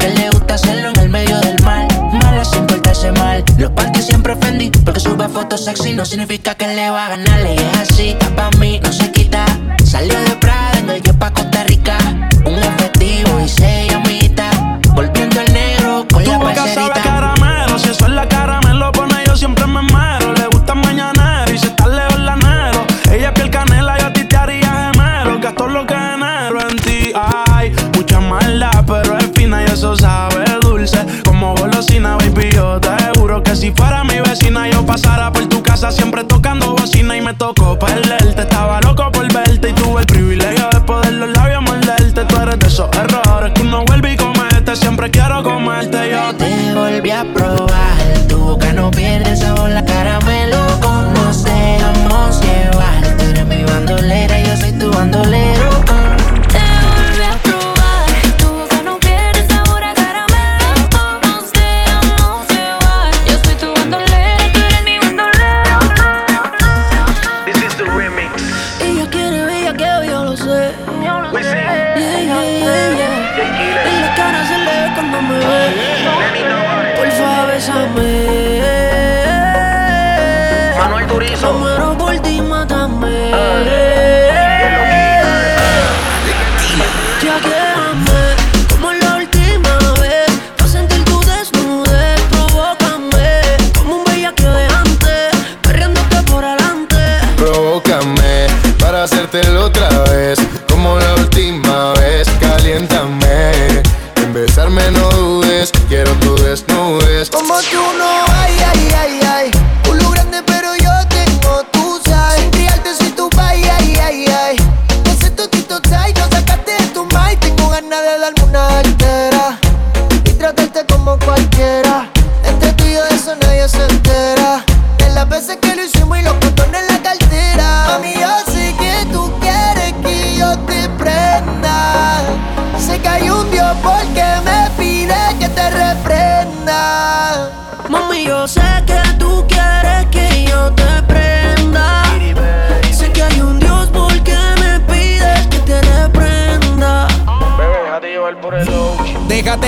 que le gusta hacerlo en el medio del mal. Mala sin portarse mal. Los panties siempre ofendí porque sube fotos sexy. No significa que le va a ganar. Y es así, pa' mí no se quita. Salió de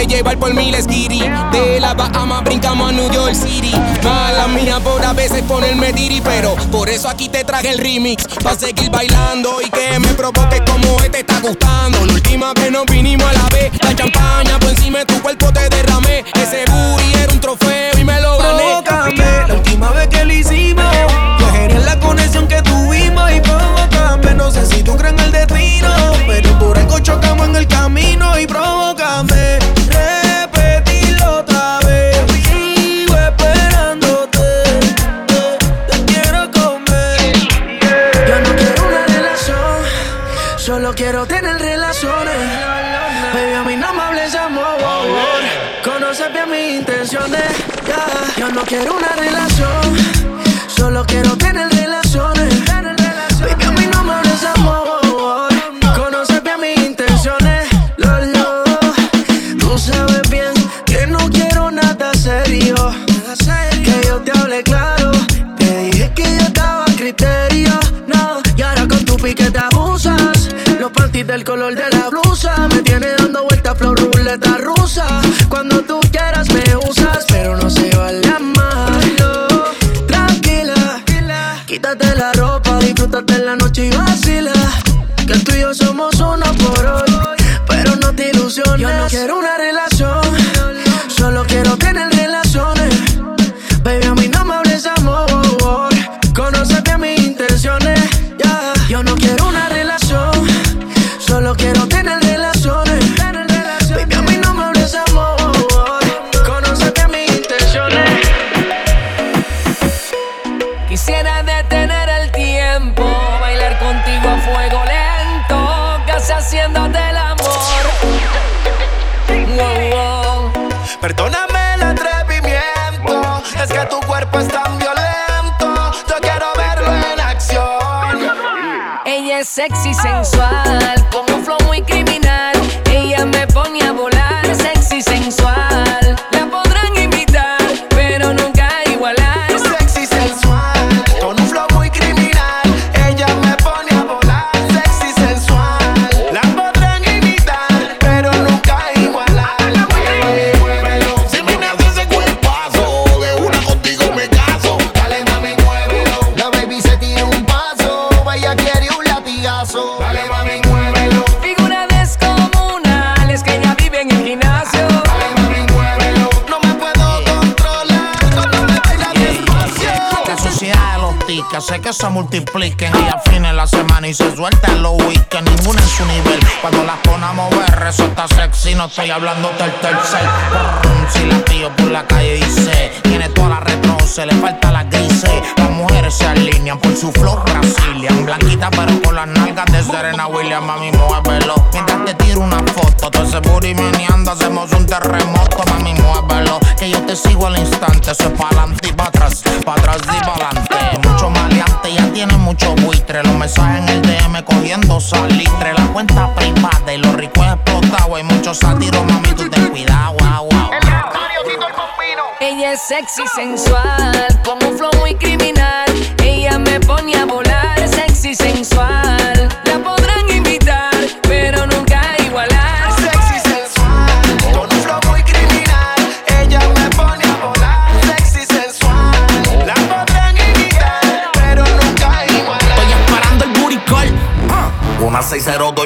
Llevar por miles, Giri. De la Bahamas brincamos a New York City. Mala mía por a veces ponerme diri, pero por eso aquí te traje el remix. Pa' seguir bailando y que me provoque como este está gustando. La última vez nos vinimos a la vez. La champaña por encima de tu cuerpo te derramé. Ese booty era un trofeo quiero una relación, solo quiero tener relaciones. Baby, a mí no me hables amor. Conoces bien mis intenciones. Lolo, tú sabes bien que no quiero nada serio. Que yo te hable claro. Te dije que yo estaba a criterio. No, y ahora con tu pique te abusas. Los panties del color de la blusa. Me tiene dando vueltas flor ruleta rusa. Cuando multipliquen y afinen la semana y se sueltan los weekends, ninguna en su nivel. Cuando las pone a mover, resulta sexy, no estoy hablando del tercer. Si la pillo por la calle dice, tiene toda la retro, se le falta la grises. Las mujeres se alinean por su flow Brazilian, blanquita pero con las nalgas de Serena Williams, mami, muévelo. Mientras te tiro una foto, todo ese booty meneando, hacemos un terremoto, mami, muévelo. Que yo te sigo al instante, eso es pa'lante y pa' atrás, pa' atrás y pa'lante. Los en el DM cogiendo salitre. La cuenta privada y lo rico es explotado. Hay muchos sátiros, mami, tú ten cuidado, wow, wow. Ella es sexy, sensual, con un flow muy criminal. Ella me pone a volar,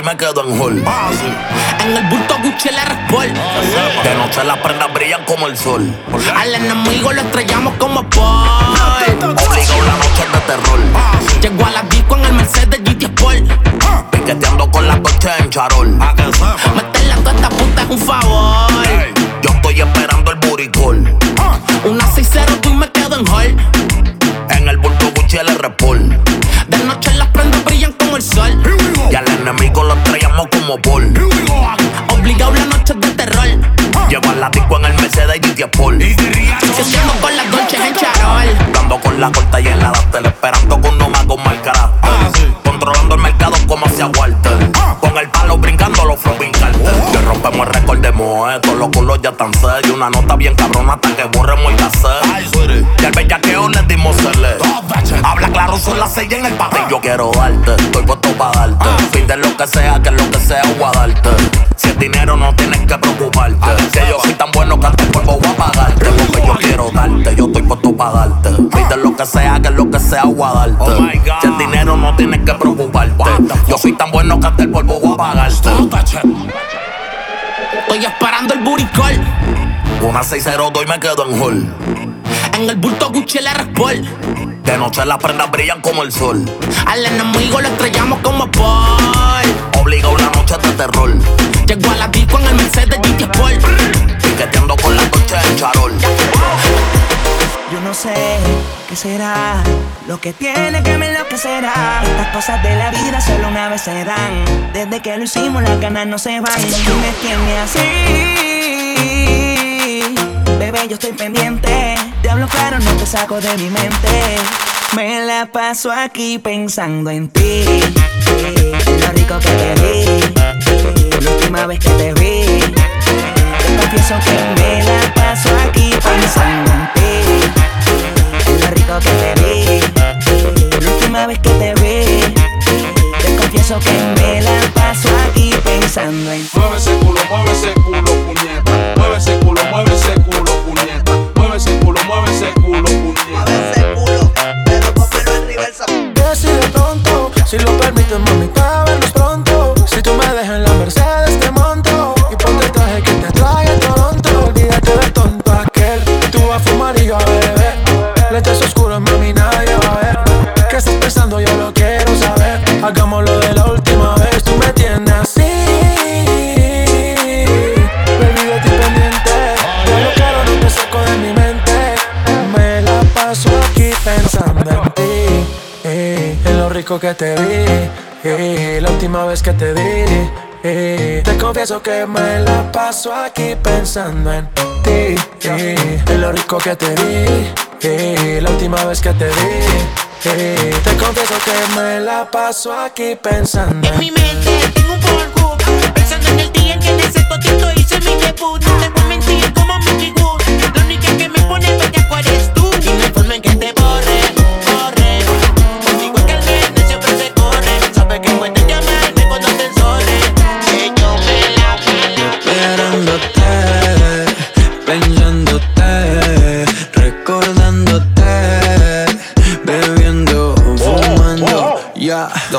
me quedo en hall. En el bulto Gucci el Sport. De noche las prendas brillan como el sol. Al enemigo lo estrellamos como Paul. Obligado la noche de terror. Llegó a la disco en el Mercedes GT Sport. Piqueteando con la coche en charol. Meterle a toda esta puta es un favor. Yo estoy esperando Paul. Obligado la noche de terror. Llego a la disco en el Mercedes GT Sport. Creciendo con las dolces en charol. Dando con la corta y en la esperando con no con mal carácter. Controlando el mercado como hacia Walter. Con el palo brincando los flow cartel. Que rompemos el récord de Moe, todos los culos ya tan serios. Una nota bien cabrona hasta que borremos el cassette. Y al bellaqueo le dimos cele. Habla claro, son las seis en el patio. Yo quiero darte, estoy para darte. Pide lo que sea, que lo que sea, voy a darte. Si es dinero, no tienes que preocuparte. Que yo soy tan bueno que hasta el polvo voy a pagarte. Porque yo quiero darte, yo estoy puesto para darte. Pide lo que sea, que lo que sea, voy a darte. Si es dinero, no tienes que preocuparte. Yo soy tan bueno que hasta el polvo voy a pagarte. Estoy esperando el buricol. Una 602 y me quedo en hall. En el bulto Gucci el Sport. De noche las prendas brillan como el sol. Al enemigo lo estrellamos como Paul. Obligado una noche de terror. Llegó a la disco en el Mercedes GT Sport. Piqueteando con la coche en charol. Yo no sé qué será lo que tiene que me enloquecerá. Estas cosas de la vida solo una vez se dan. Desde que lo hicimos, las ganas no se van. Y me tiene así. Yo estoy pendiente. Te hablo claro, no te saco de mi mente. Me la paso aquí pensando en ti. Lo rico que te vi. La última vez que te vi. Te confieso que me la paso aquí pensando en ti. Lo rico que te vi. La última vez que te vi. Te confieso que me la paso aquí pensando en ti. Mueve culo, mueve si lo permites, mamita, rico que te vi. eh, la última vez que te vi. eh, te confieso que me la paso aquí pensando en ti. eh, en lo rico que te vi. eh, la última vez que te vi. eh, te confieso que me la paso aquí pensando en mi mente tengo un polvo. Pensando en el día en que en ese totito hice mi debut.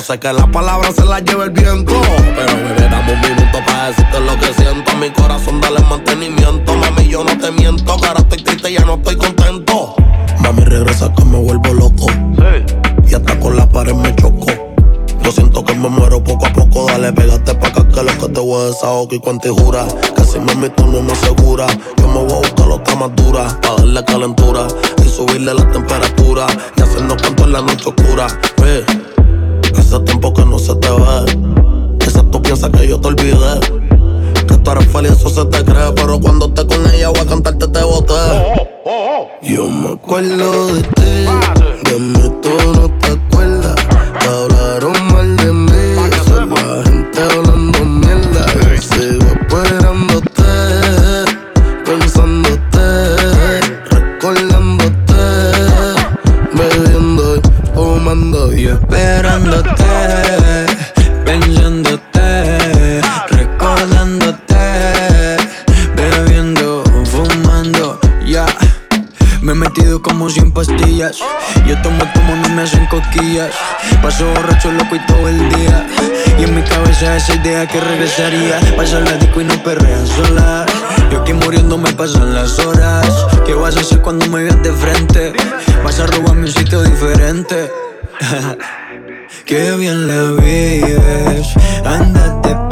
Sé que las palabras se las lleva el viento. Pero bebé, dame un minuto para decirte lo que siento. A mi corazón dale mantenimiento. Mami, yo no te miento. Que ahora estoy triste y ya no estoy contento. Mami, regresa que me vuelvo loco. Y hasta con la pared me choco. Yo siento que me muero poco a poco. Dale, pégate pa' acá que lo que te voy a desahogo y cuánto jura. Que si me meto no me asegura. Yo me voy a buscar otra más dura. Pa' darle calentura y subirle la temperatura. Y hacernos cuanto en la noche oscura. Ve, Hace tiempo que no se te ve. Quizás tú piensas que yo te olvidé. Que tú eres feliz, eso se te cree. Pero cuando esté con ella voy a cantarte te boté. Yo me acuerdo de ti. De mí tú Me. Paso borracho loco y todo el día. Y en piensa esa idea que regresaría. Pasa la disco y no perreas sola. Yo aquí muriéndome pasan las horas. ¿Qué vas a hacer cuando me veas de frente? Vas a robarme un sitio diferente. Qué bien la vives. Andate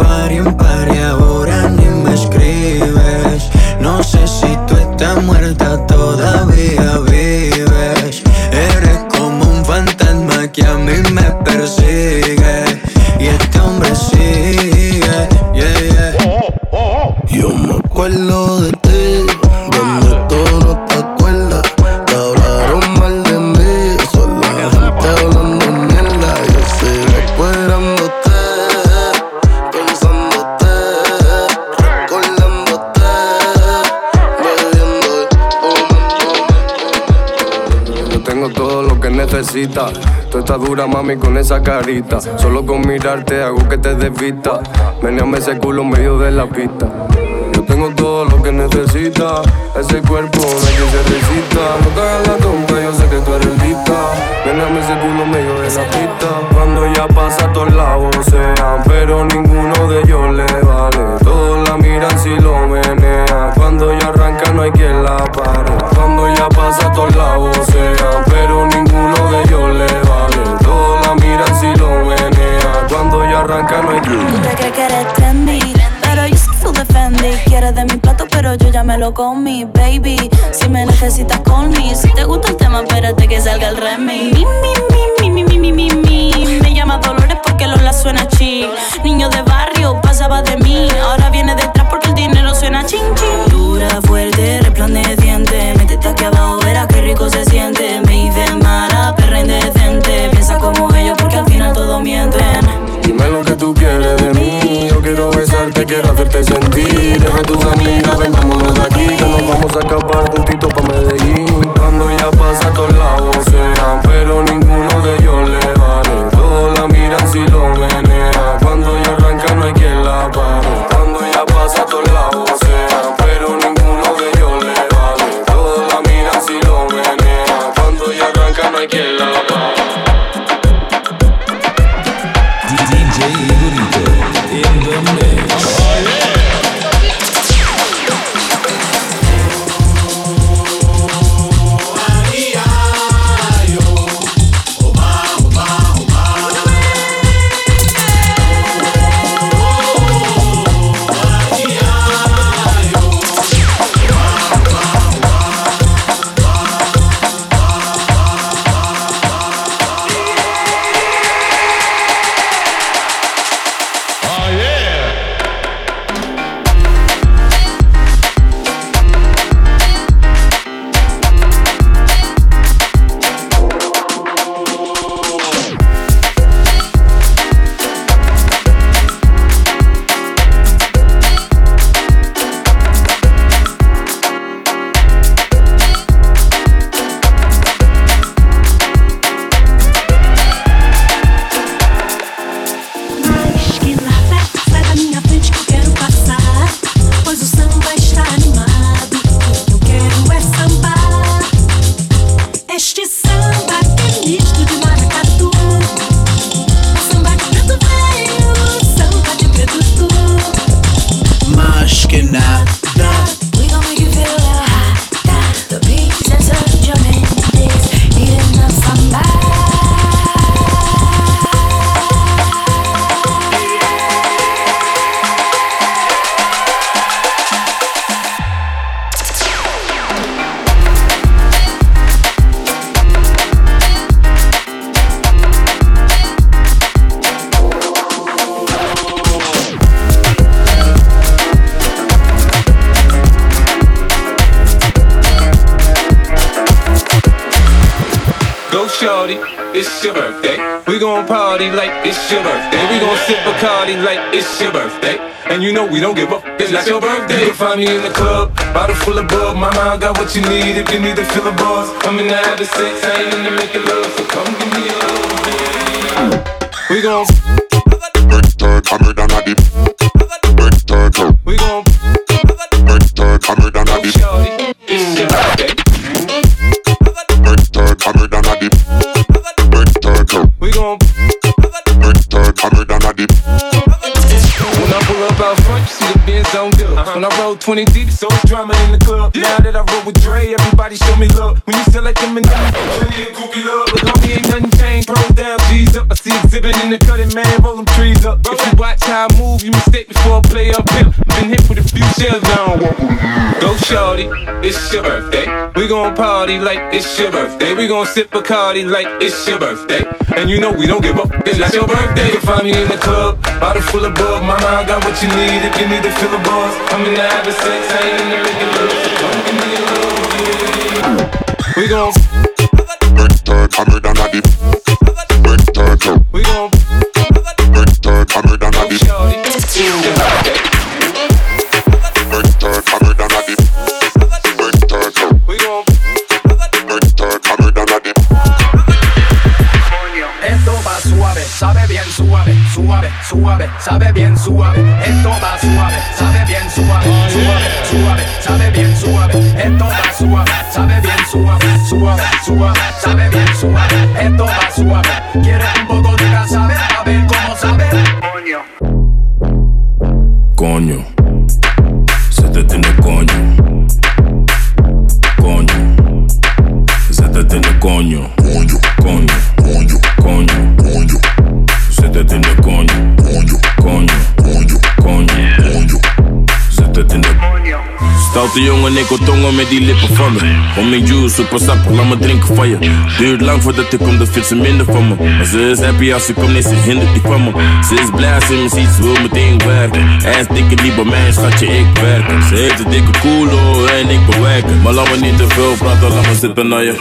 necesitas. Tú estás dura, mami, con esa carita. Solo con mirarte hago que te desvista. Meneame ese culo en medio de la pista. Yo tengo todo lo que necesitas. Ese cuerpo hay que se. No te hagas la tonta, yo sé que tú eres lista. Meneame ese culo en medio de la pista. Cuando ya pasa, todos lados sean. Pero ninguno de ellos le vale. Todos la miran si lo menea. Cuando ya arranca, no hay quien la pare. Cuando ya pasa, todos lados sean. Arranca, no hay quien Tú te crees que eres trendy, pero yo soy full defendi. Quieres de mi plato, pero yo ya me lo comí, baby. Si me necesitas, call me. Si te gusta el tema, espérate que salga el remix. Mi, mi, mi, mi, mi, mi, mi, mi. Me llama Dolores porque Lola suena chill. Niño de barrio, pasaba de mí. Ahora viene detrás porque el dinero suena ching, ching. Dura, fuerte, resplandeciente. Métete aquí abajo, verás qué rico se siente. Me hice mala, perra indecente. Piensa como quiero hacerte sentir. Deja a tus amigas, ven, vámonos de aquí. Que nos vamos a escapar juntito pa' Medellín. Cuando ya pasa a you know we don't give up, it's not your birthday. You can find me in the club, bottle full of bug. My mind got what you need if you need to fill a buzz. I'm in the habit sex, I ain't in the making love, so come give me a bit. We gon' Uh-huh. When I roll 20 deep, so it's drama in the club. Now that I roll with Dre, everybody show me love. When you sell like them and them, plenty of groupie love. But homie, ain't nothing changed. Roll down, G's up. I see exhibit in the cutting, man. Roll them trees up. If you watch how I move, you mistake before I play up here. Been hit with a few shells now. Go shorty, it's your birthday. We gon' party like it's your birthday. We gon' sip Bacardi like it's your birthday. And you know we don't give up. It's like your birthday. You find me in the club, bottle full of bug. Mama, I got what you need if you need to fill a buzz. I'm in the having sex, I ain't in the. So come give me a love. yeah. We gon' Third, hammer than a dip. Third, we gon' suave, suave, suave, sabe bien suave. Esto va suave, sabe bien suave, suave, suave, sabe bien suave. Esto va suave, sabe bien suave, suave, suave, sabe bien suave. Esto va suave. ¿Quieres un poco de casabe? A ver cómo sabe. Coño. Coño, Stoute jongen, ik tongen met die lippen van me. Om mijn juice, super sap, laat me drinken van je. Duurt lang voordat ik kom, dan vindt ze minder van me. Maar ze is happy als ze komt, nee, ze hindert niet van me. Ze is blij als ze me ziet, ze wil meteen werken. Ass dikke niet bij mij, schatje, ik werk. Ze heeft een dikke koelo en ik bewerken. Maar laat me niet te veel praten, laat me zitten naar je.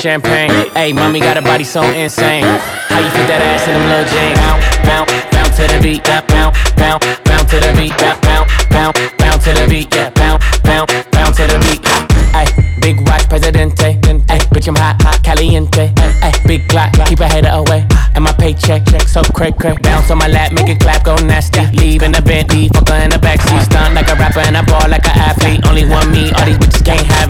Champagne. Hey, mommy got a body so insane. How you fit that ass in them little jeans? Bounce, bounce, bounce to the beat, bounce, bounce, bounce, to the beat, bounce, bounce, bounce, to the beat, yeah, bounce, bounce, bounce to the beat. Ay, big watch, presidente. Ay, bitch, I'm hot, hot, caliente. Ay, big clock, keep a hater away. And my paycheck, check so crack, crack. Bounce on my lap, make it clap, go nasty. Leave in the Bentley, fucker in the backseat. Stunt like a rapper and I ball like an athlete. Only one me, all these bitches can't have.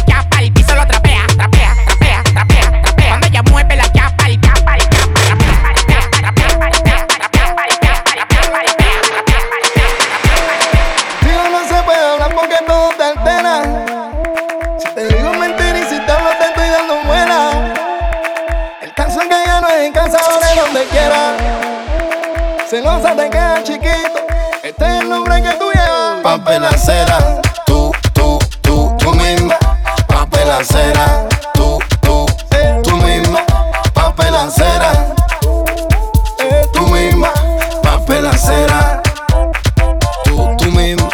donde quiera. Celosa te queda chiquito. Este es el nombre que tú llevas. Papelacera, tú, tú, tú, tú misma. Papelacera, tú, tú, tú misma. Papelacera, tú misma. Papelacera, tú, tú misma.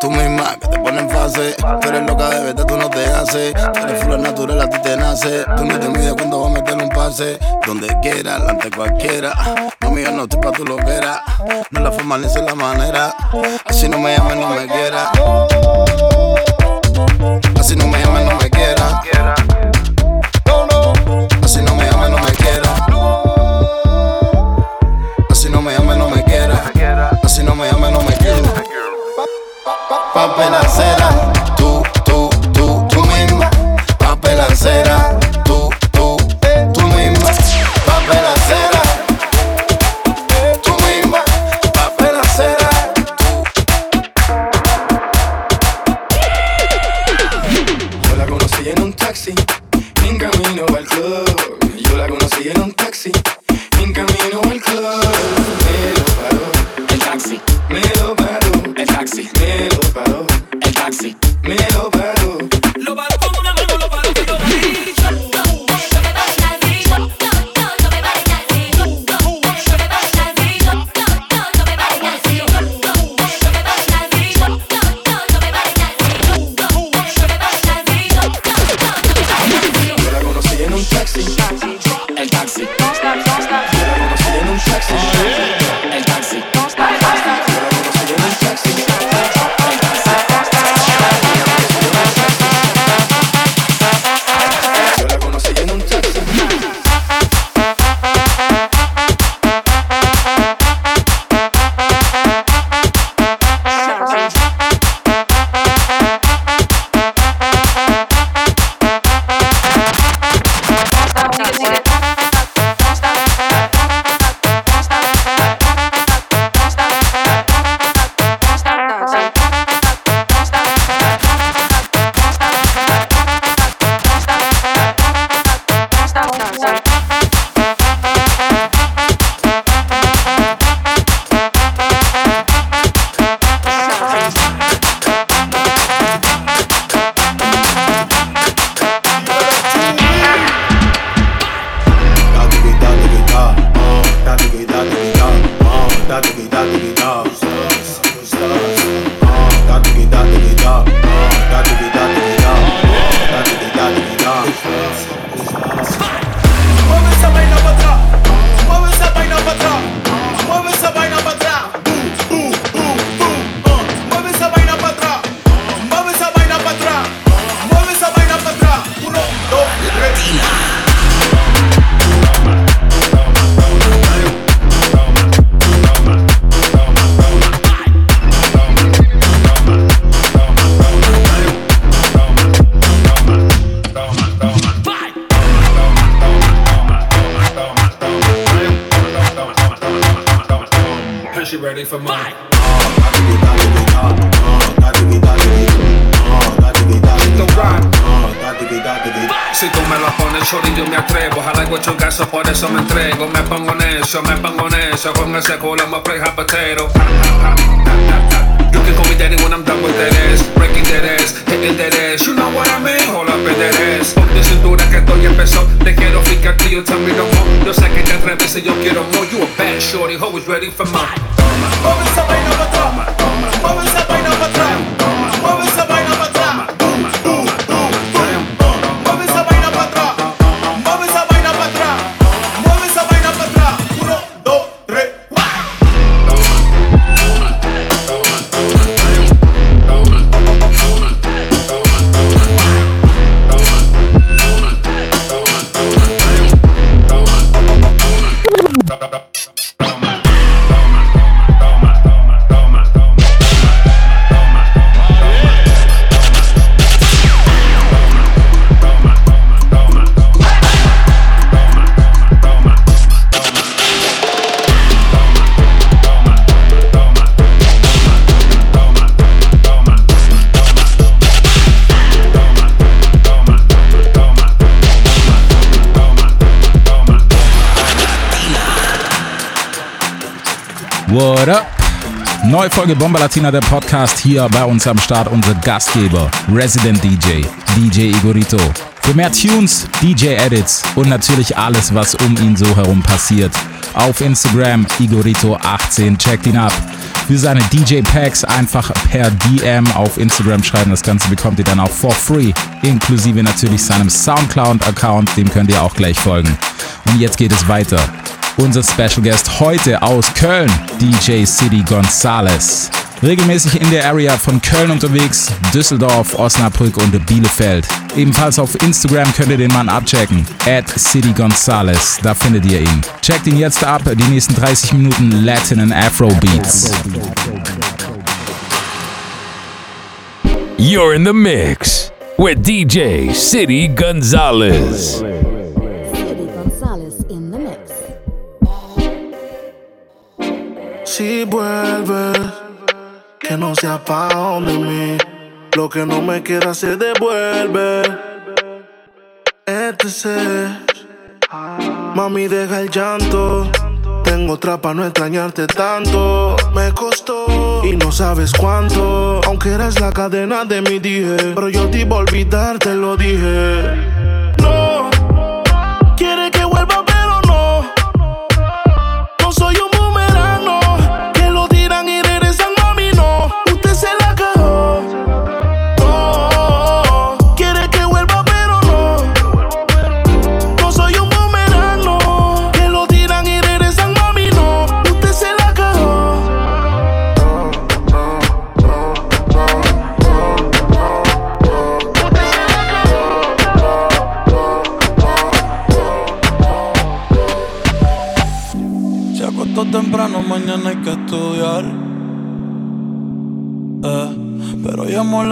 Tú misma que te ponen fase. Tú eres loca de verte, tú no te haces. Tú eres flor natural, a ti te nace. Tú no te mides cuando vas a meter Donde quiera, ante cualquiera. Mami, yo no estoy pa' tu loquera. No la forma ni es la manera. Así no me llames, no me quiera. You tell me no more. Yo sé que te atreves y yo quiero more. You a bad shorty, always ready for more. Mueve esa vaina pa' atrás. Mueve esa vaina pa' atrás. What up? Neue Folge Bomber Latina, der Podcast hier bei uns am Start. Unser Gastgeber, Resident DJ, DJ Igorito. Für mehr Tunes, DJ Edits und natürlich alles, was um ihn so herum passiert. Auf Instagram Igorito18, checkt ihn ab. Für seine DJ Packs einfach per DM auf Instagram schreiben. Das Ganze bekommt ihr dann auch for free, inklusive natürlich seinem Soundcloud-Account. Dem könnt ihr auch gleich folgen. Und jetzt geht es weiter. Unser Special Guest heute aus Köln, DJ City Gonzales. Regelmäßig in der Area von Köln unterwegs, Düsseldorf, Osnabrück und Bielefeld. Ebenfalls auf Instagram könnt ihr den Mann abchecken. At City Gonzales, da findet ihr ihn. Checkt ihn jetzt ab, die nächsten 30 Minuten Latin and Afro Beats. You're in the mix with DJ City Gonzalez. Si vuelves, que no sea pa' donde mí. Lo que no me queda se devuelve. Este ser, mami, deja el llanto. Tengo otra pa' no extrañarte tanto. Me costó y no sabes cuánto. Aunque eres la cadena de mi dije. Pero yo te iba a olvidar, te lo dije.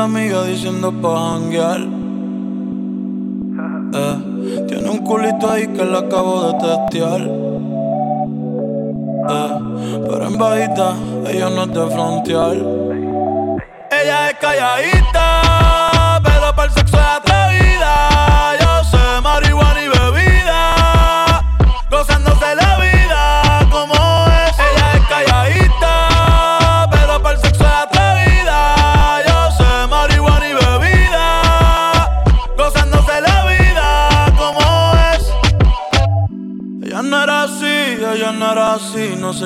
Amiga diciendo pa' janguear. Eh, tiene un culito ahí que le acabo de testear. Eh, pero en bajita, ella no es de frontear. Ella es calladita,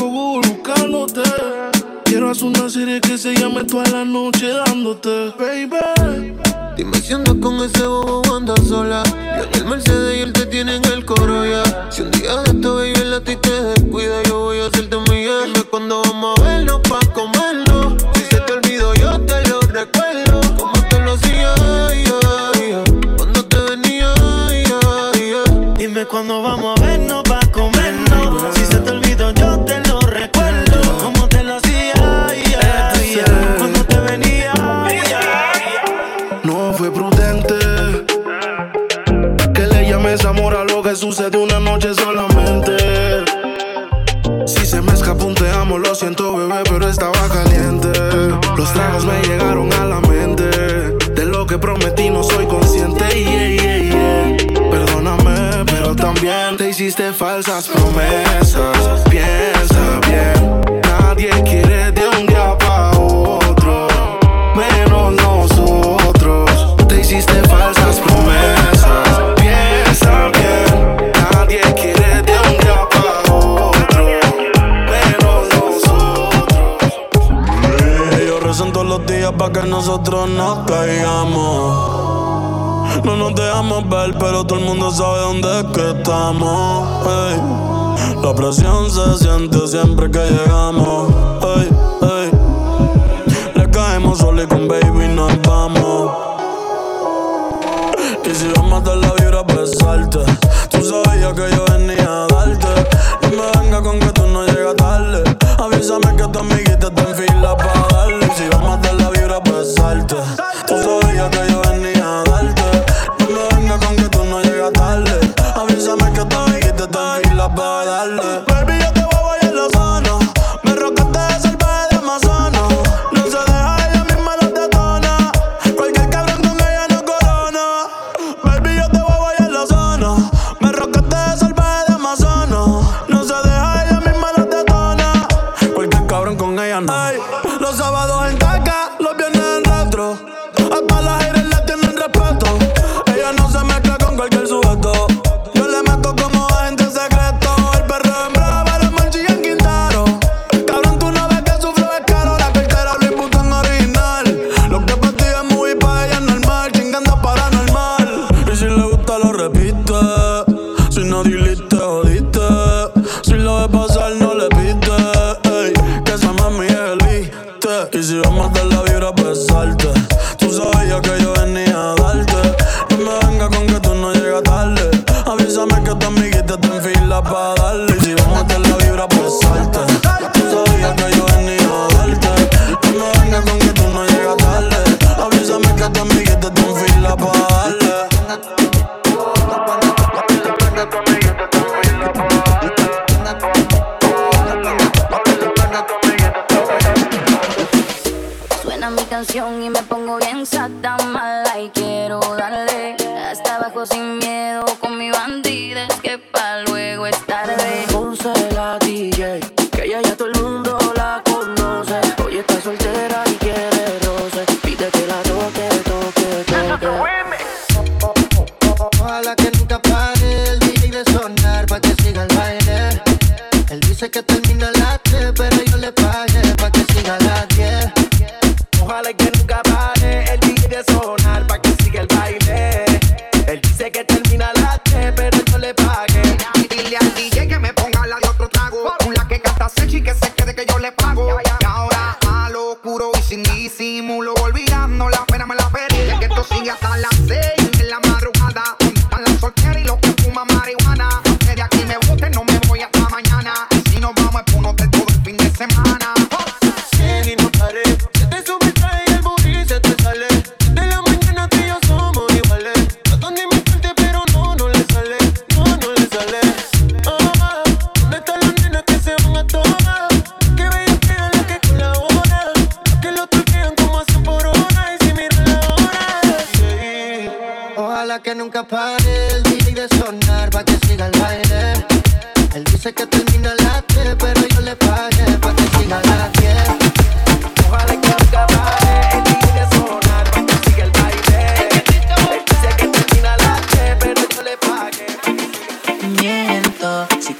buscándote. Quiero hacer una serie que se llame toda la noche dándote, baby. Dime si andas con ese bobo anda sola. Yo en el Mercedes y él te tiene en el coro. Si un día de esto, baby, la ti te descuida, yo voy a hacerte mi Dime cuando vamos a vernos pa' comer. hiciste falsas promesas. Piensa bien, nadie quiere de un día para otro, menos nosotros. Te hiciste falsas promesas. Piensa bien, nadie quiere de un día para otro, menos nosotros. Ellos rezan todos los días para que nosotros no caigan pero todo el mundo sabe dónde es que estamos. La presión se siente siempre que llegamos.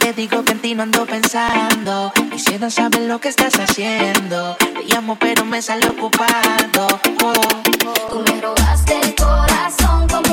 te digo que en ti no ando pensando. Quisiera saber lo que estás haciendo. Te llamo, pero me sale ocupado. Oh. oh. Tú me robaste el corazón.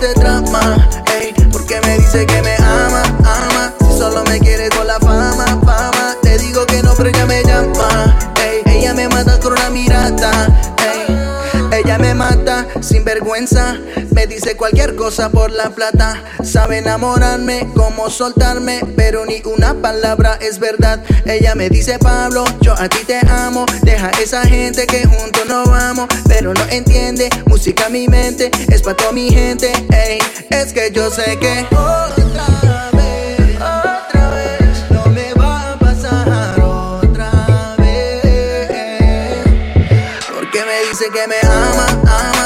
de drama, ey, porque me dice que me ama, ama, si solo me quiere con la fama, fama, te digo que no, pero ella me llama, ey, ella me mata con una mirada, ey, ella me mata sin vergüenza, dice cualquier cosa por la plata. Sabe enamorarme, cómo soltarme, pero ni una palabra es verdad. Ella me dice, Pablo, yo a ti te amo. Deja esa gente que juntos no vamos, pero no entiende. Música mi mente, es pa' toda mi gente. Ey, es que yo sé que. Otra vez, otra vez, no me va a pasar otra vez. Porque me dice que me ama, ama.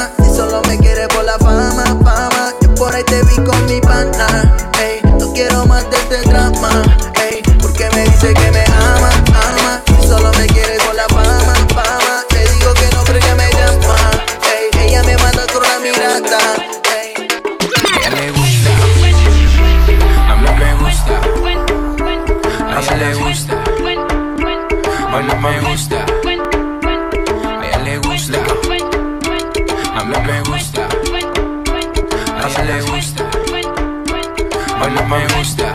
Hoy no me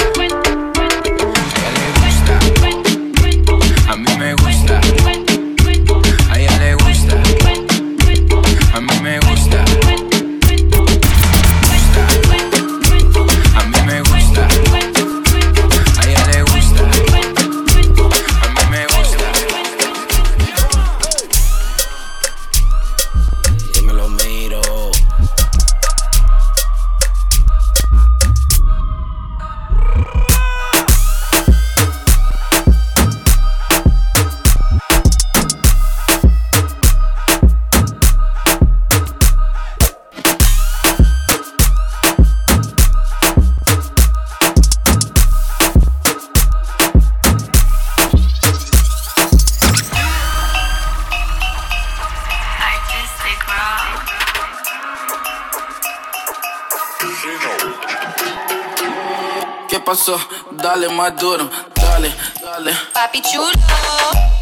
dale más duro, dale, dale. Papi chulo.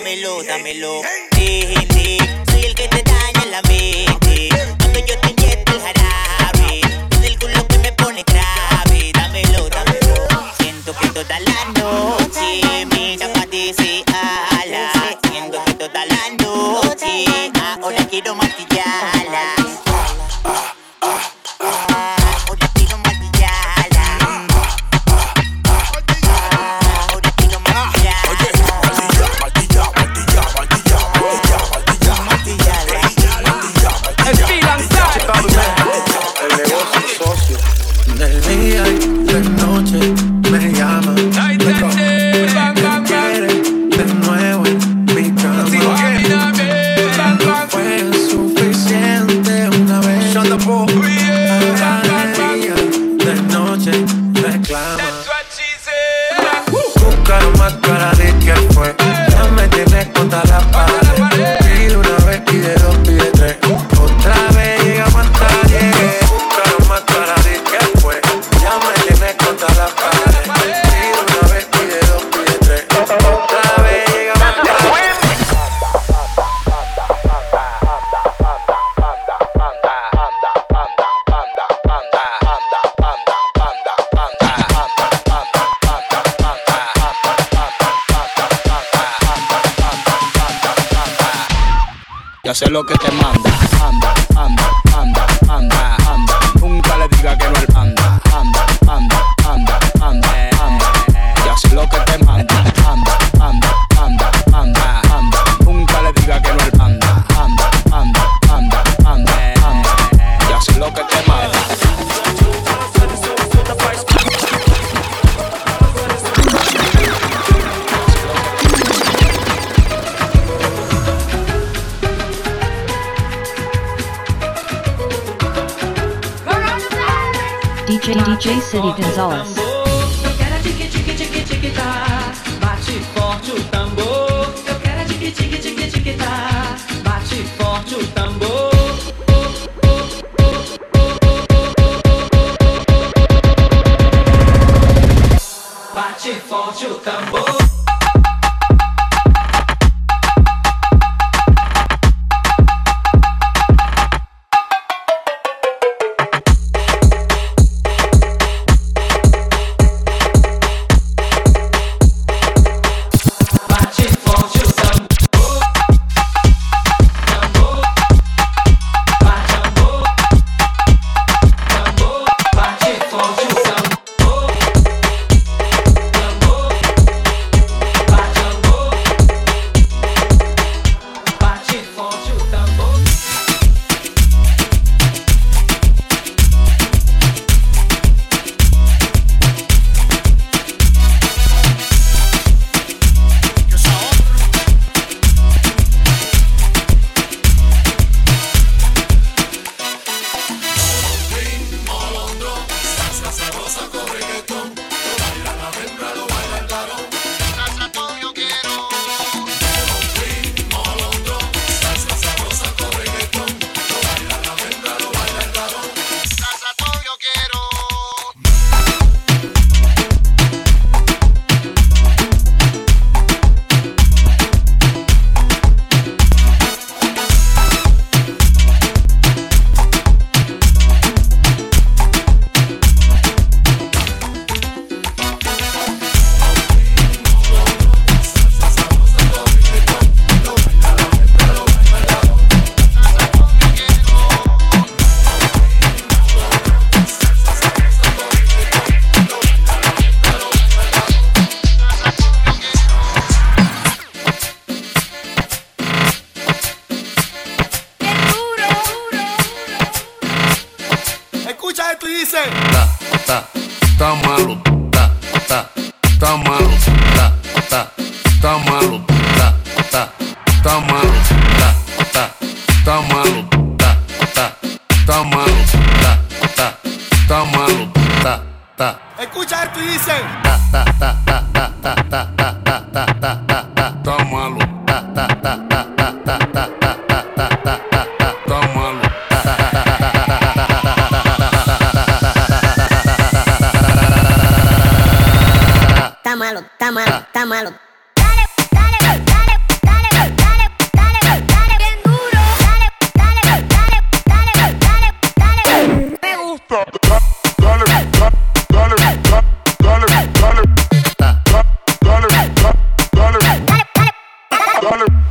dámelo, dámelo. Digi, dig, soy el que te daña la vida. sé lo que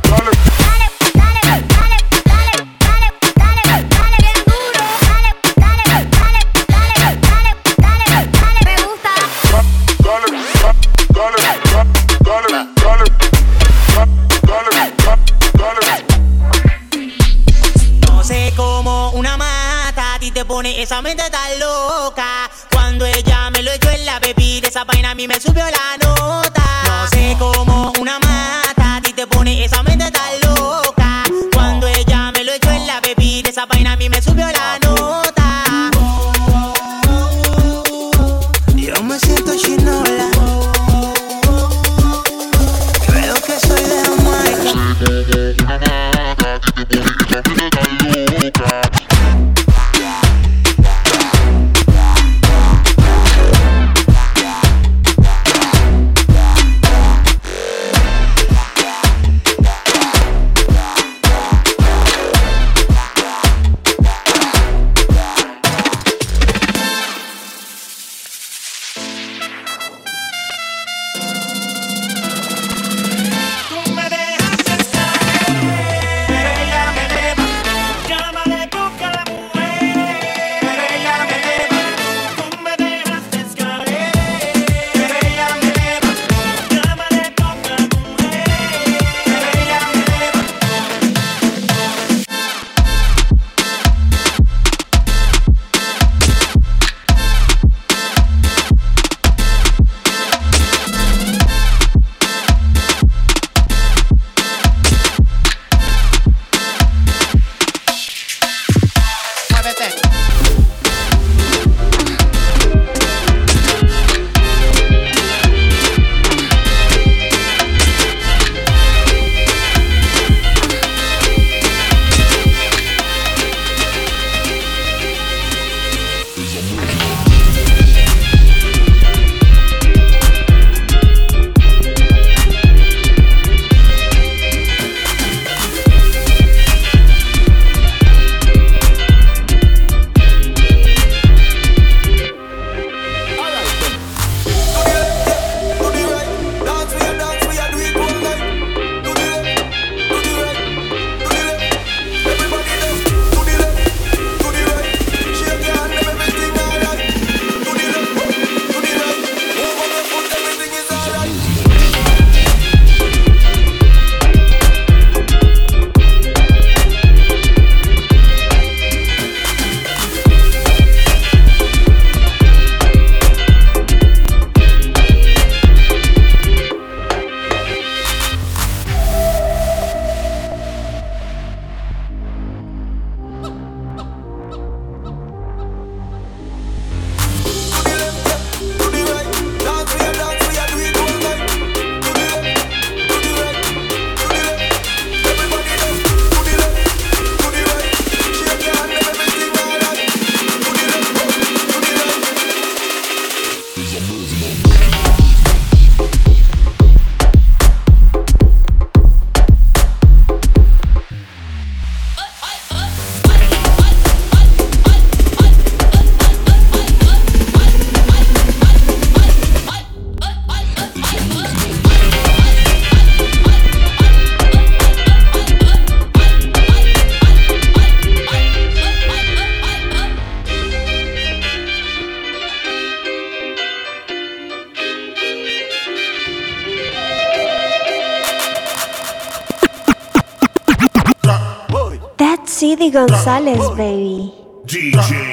Holler.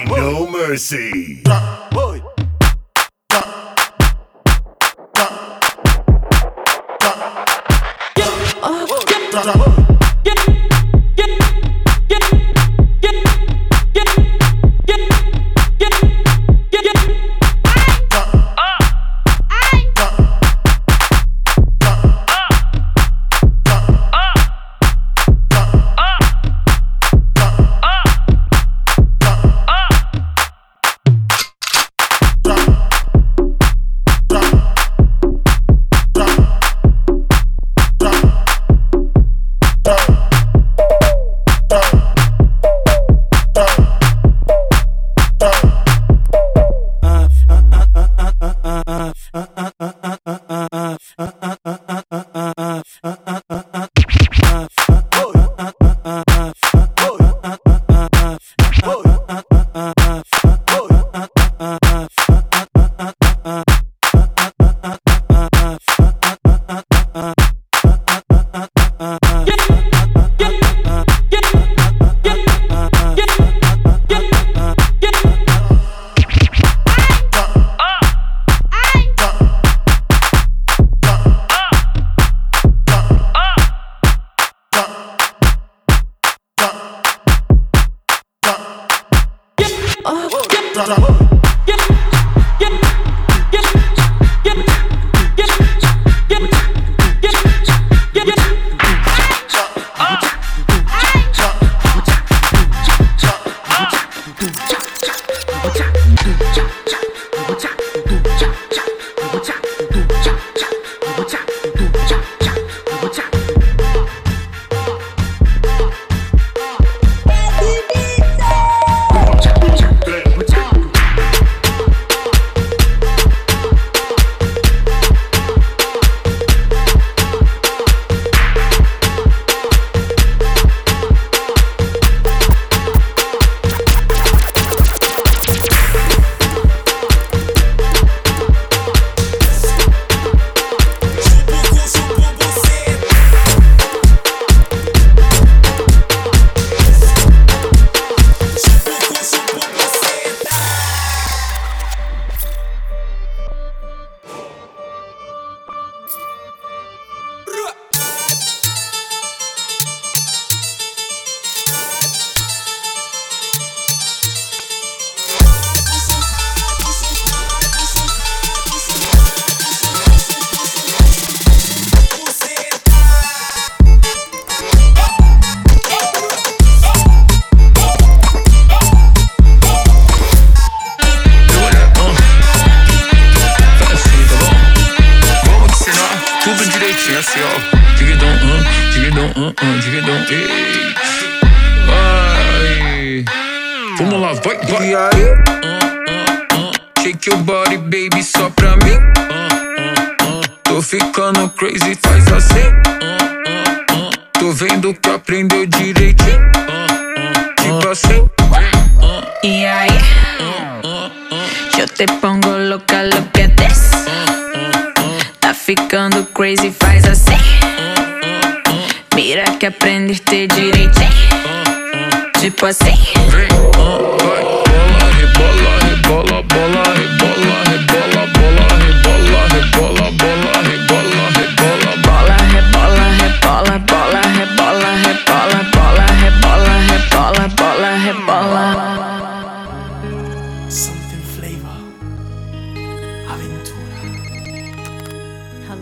No Mercy.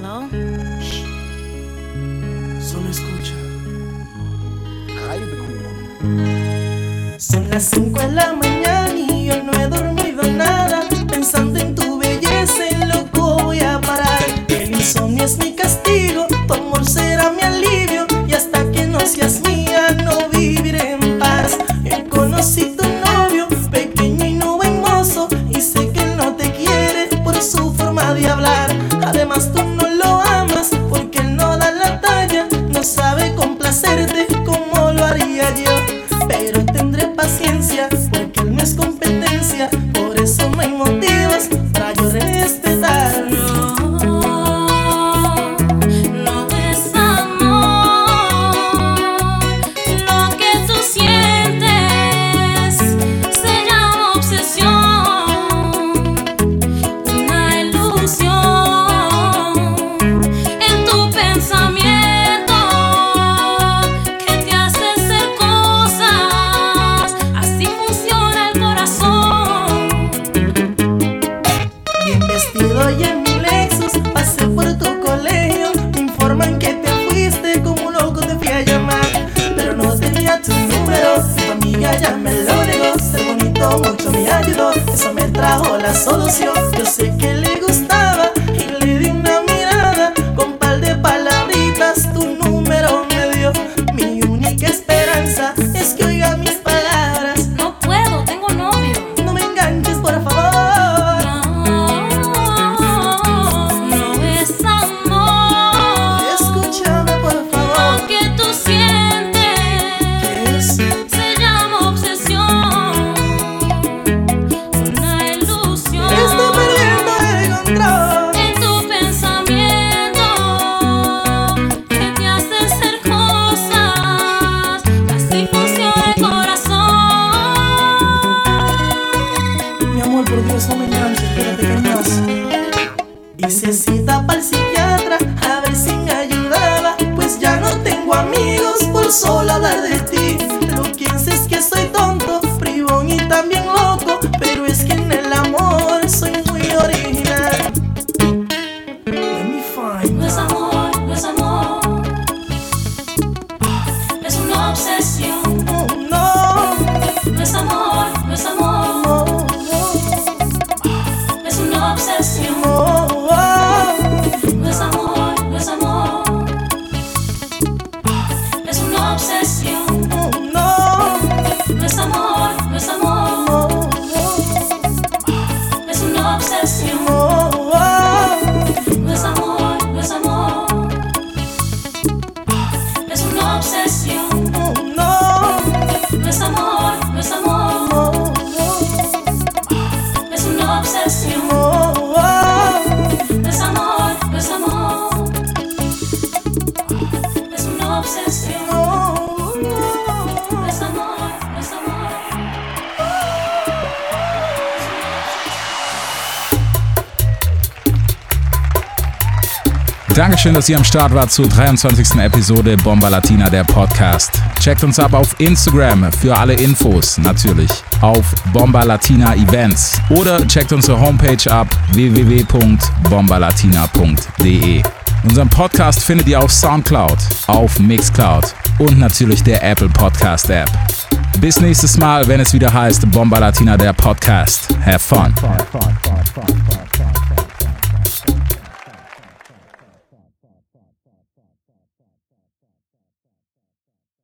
Solo escucha. Ay, Son las 5 de la mañana y yo no he dormido nada. Pensando en tu belleza, en loco voy a parar. El insomnio es mi castigo, tu amor será mi alivio. Y hasta que no seas mío. Dass ihr am Start wart zur 23. Episode Bomba Latina, der Podcast. Checkt uns ab auf Instagram für alle Infos, natürlich auf Bomba Latina Events oder checkt unsere Homepage ab www.bombalatina.de. Unseren Podcast findet ihr auf Soundcloud, auf Mixcloud und natürlich der Apple Podcast App. Bis nächstes Mal, wenn es wieder heißt Bomba Latina, der Podcast. Have fun.